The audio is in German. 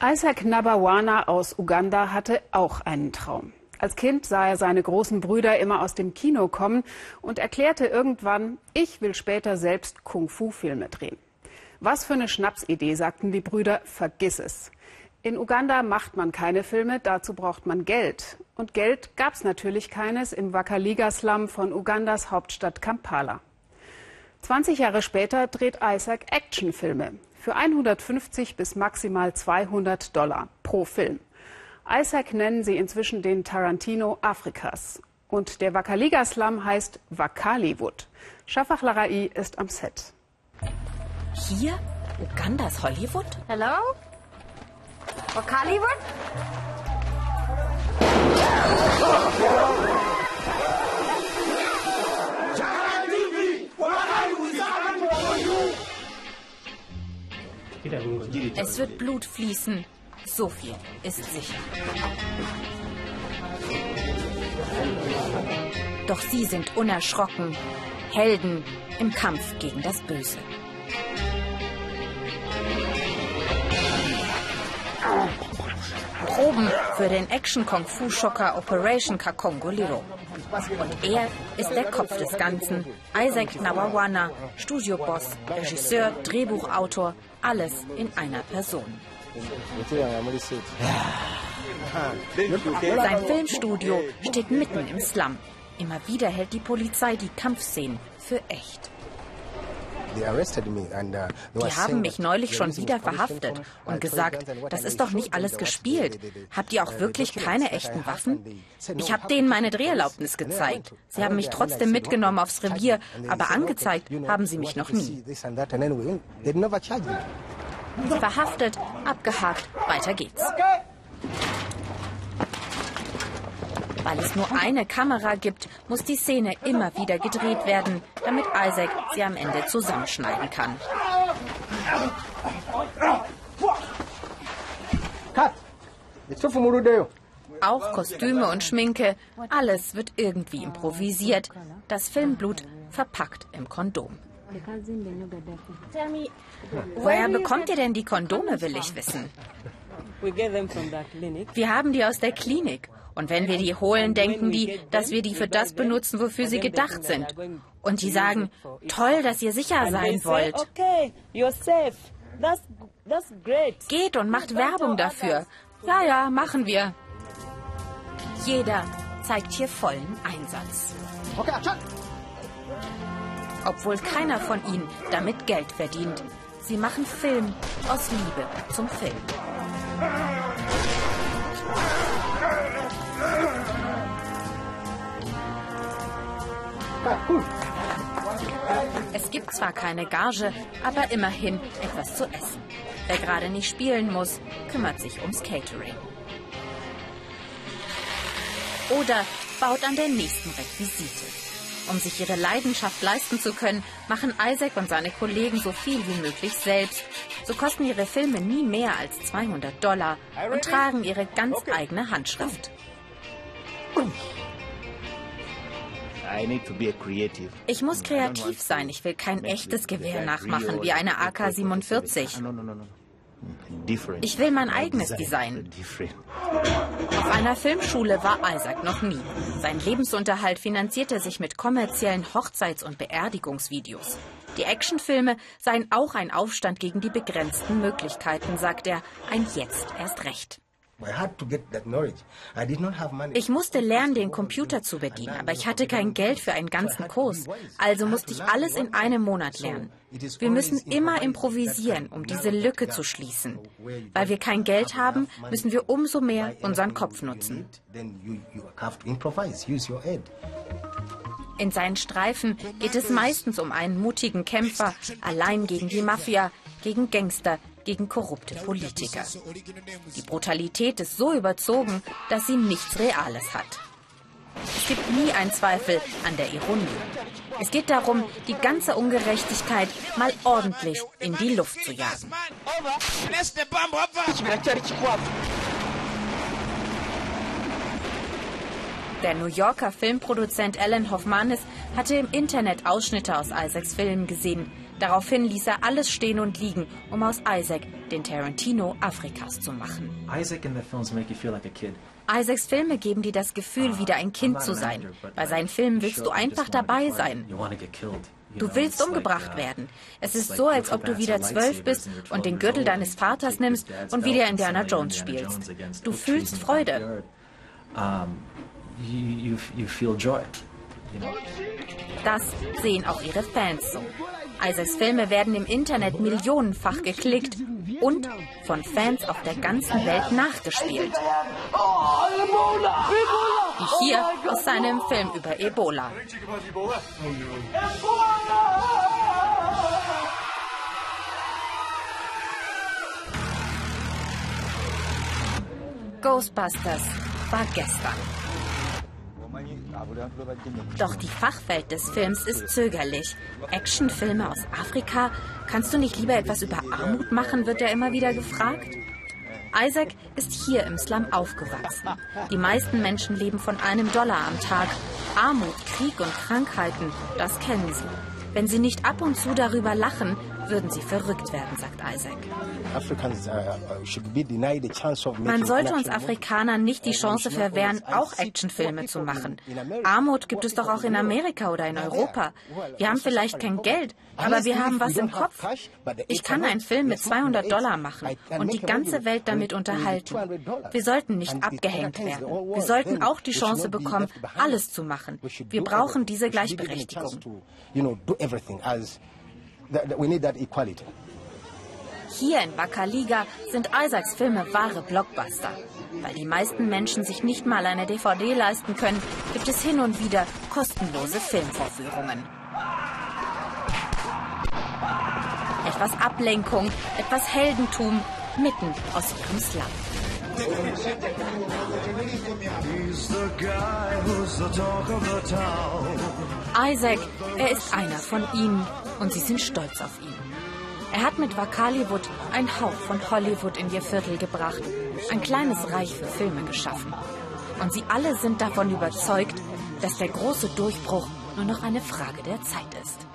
Isaac Nabawana aus Uganda hatte auch einen Traum. Als Kind sah er seine großen Brüder immer aus dem Kino kommen und erklärte irgendwann, ich will später selbst Kung-Fu-Filme drehen. Was für eine Schnapsidee, sagten die Brüder, vergiss es. In Uganda macht man keine Filme, dazu braucht man Geld. Und Geld gab es natürlich keines im Wakaliga-Slum von Ugandas Hauptstadt Kampala. 20 Jahre später dreht Isaac Actionfilme für 150 bis maximal 200 Dollar pro Film. Isaac nennen sie inzwischen den Tarantino Afrikas. Und der Wakaliga-Slum heißt Wakaliwood. Shafak Larai ist am Set. Hier? Ugandas Hollywood? Hello? Wakaliwood? Es wird Blut fließen. So viel ist sicher. Doch sie sind unerschrocken. Helden im Kampf gegen das Böse. Proben für den Action-Kung-Fu-Schocker Operation Kakongoliro. Und er ist der Kopf des Ganzen. Isaac Nawawana, Studioboss, Regisseur, Drehbuchautor, alles in einer Person. Sein Filmstudio steht mitten im Slum. Immer wieder hält die Polizei die Kampfszenen für echt. Die haben mich neulich schon wieder verhaftet und gesagt, das ist doch nicht alles gespielt. Habt ihr auch wirklich keine echten Waffen? Ich habe denen meine Dreherlaubnis gezeigt. Sie haben mich trotzdem mitgenommen aufs Revier, aber angezeigt haben sie mich noch nie. Verhaftet, abgehakt, weiter geht's. Weil es nur eine Kamera gibt, muss die Szene immer wieder gedreht werden, damit Isaac sie am Ende zusammenschneiden kann. Auch Kostüme und Schminke, alles wird irgendwie improvisiert. Das Filmblut verpackt im Kondom. Woher bekommt ihr denn die Kondome, will ich wissen. Wir haben die aus der Klinik. Und wenn wir die holen, denken die, dass wir die für das benutzen, wofür sie gedacht sind. Und die sagen, toll, dass ihr sicher sein wollt. Geht und macht Werbung dafür. Ja, ja, machen wir. Jeder zeigt hier vollen Einsatz. Obwohl keiner von ihnen damit Geld verdient. Sie machen Film aus Liebe zum Film. Es gibt zwar keine Gage, aber immerhin etwas zu essen. Wer gerade nicht spielen muss, kümmert sich ums Catering. Oder baut an der nächsten Requisite. Um sich ihre Leidenschaft leisten zu können, machen Isaac und seine Kollegen so viel wie möglich selbst. So kosten ihre Filme nie mehr als 200 Dollar und tragen ihre ganz eigene Handschrift. Ich muss kreativ sein. Ich will kein echtes Gewehr nachmachen wie eine AK-47. Ich will mein eigenes Design. Auf einer Filmschule war Isaac noch nie. Sein Lebensunterhalt finanzierte sich mit kommerziellen Hochzeits- und Beerdigungsvideos. Die Actionfilme seien auch ein Aufstand gegen die begrenzten Möglichkeiten, sagt er. Ein Jetzt erst recht. Ich musste lernen, den Computer zu bedienen, aber ich hatte kein Geld für einen ganzen Kurs. Also musste ich alles in einem Monat lernen. Wir müssen immer improvisieren, um diese Lücke zu schließen. Weil wir kein Geld haben, müssen wir umso mehr unseren Kopf nutzen. In seinen Streifen geht es meistens um einen mutigen Kämpfer, allein gegen die Mafia, gegen Gangster, gegen korrupte Politiker. Die Brutalität ist so überzogen, dass sie nichts Reales hat. Es gibt nie einen Zweifel an der Ironie. Es geht darum, die ganze Ungerechtigkeit mal ordentlich in die Luft zu jagen. Der New Yorker Filmproduzent Alan Hoffmanis hatte im Internet Ausschnitte aus Isaacs Filmen gesehen. Daraufhin ließ er alles stehen und liegen, um aus Isaac den Tarantino Afrikas zu machen. Isaac in the films make you feel like a kid. Isaacs Filme geben dir das Gefühl, wieder ein Kind zu sein. Bei seinen Filmen willst du einfach dabei sein. Du willst umgebracht werden. Es ist so, als ob du wieder zwölf bist und den Gürtel deines Vaters nimmst und wieder Indiana Jones spielst. Du fühlst Freude. Das sehen auch ihre Fans so. Isaacs Filme werden im Internet millionenfach geklickt und von Fans auf der ganzen Welt nachgespielt. Wie hier aus seinem Film über Ebola. Ghostbusters war gestern. Doch die Fachwelt des Films ist zögerlich. Actionfilme aus Afrika? Kannst du nicht lieber etwas über Armut machen, wird er immer wieder gefragt. Isaac ist hier im Slum aufgewachsen. Die meisten Menschen leben von einem Dollar am Tag. Armut, Krieg und Krankheiten, das kennen sie. Wenn sie nicht ab und zu darüber lachen, würden sie verrückt werden, sagt Isaac. Uh, Man sollte uns Afrikanern nicht die Chance verwehren, auch Actionfilme zu machen. Armut gibt es doch auch in Amerika oder in Europa. Wir haben vielleicht kein Geld, aber wir haben was im Kopf. Ich kann einen Film mit 200 Dollar machen und die ganze Welt damit unterhalten. Wir sollten nicht abgehängt werden. Wir sollten auch die Chance bekommen, alles zu machen. Wir brauchen diese Gleichberechtigung. Hier in Bakaliga sind Isaacs Filme wahre Blockbuster. Weil die meisten Menschen sich nicht mal eine DVD leisten können, gibt es hin und wieder kostenlose Filmvorführungen. Etwas Ablenkung, etwas Heldentum mitten aus ihrem Slum. Isaac, er ist einer von ihnen und sie sind stolz auf ihn. Er hat mit Wakaliwood ein Hauch von Hollywood in ihr Viertel gebracht, ein kleines Reich für Filme geschaffen. Und sie alle sind davon überzeugt, dass der große Durchbruch nur noch eine Frage der Zeit ist.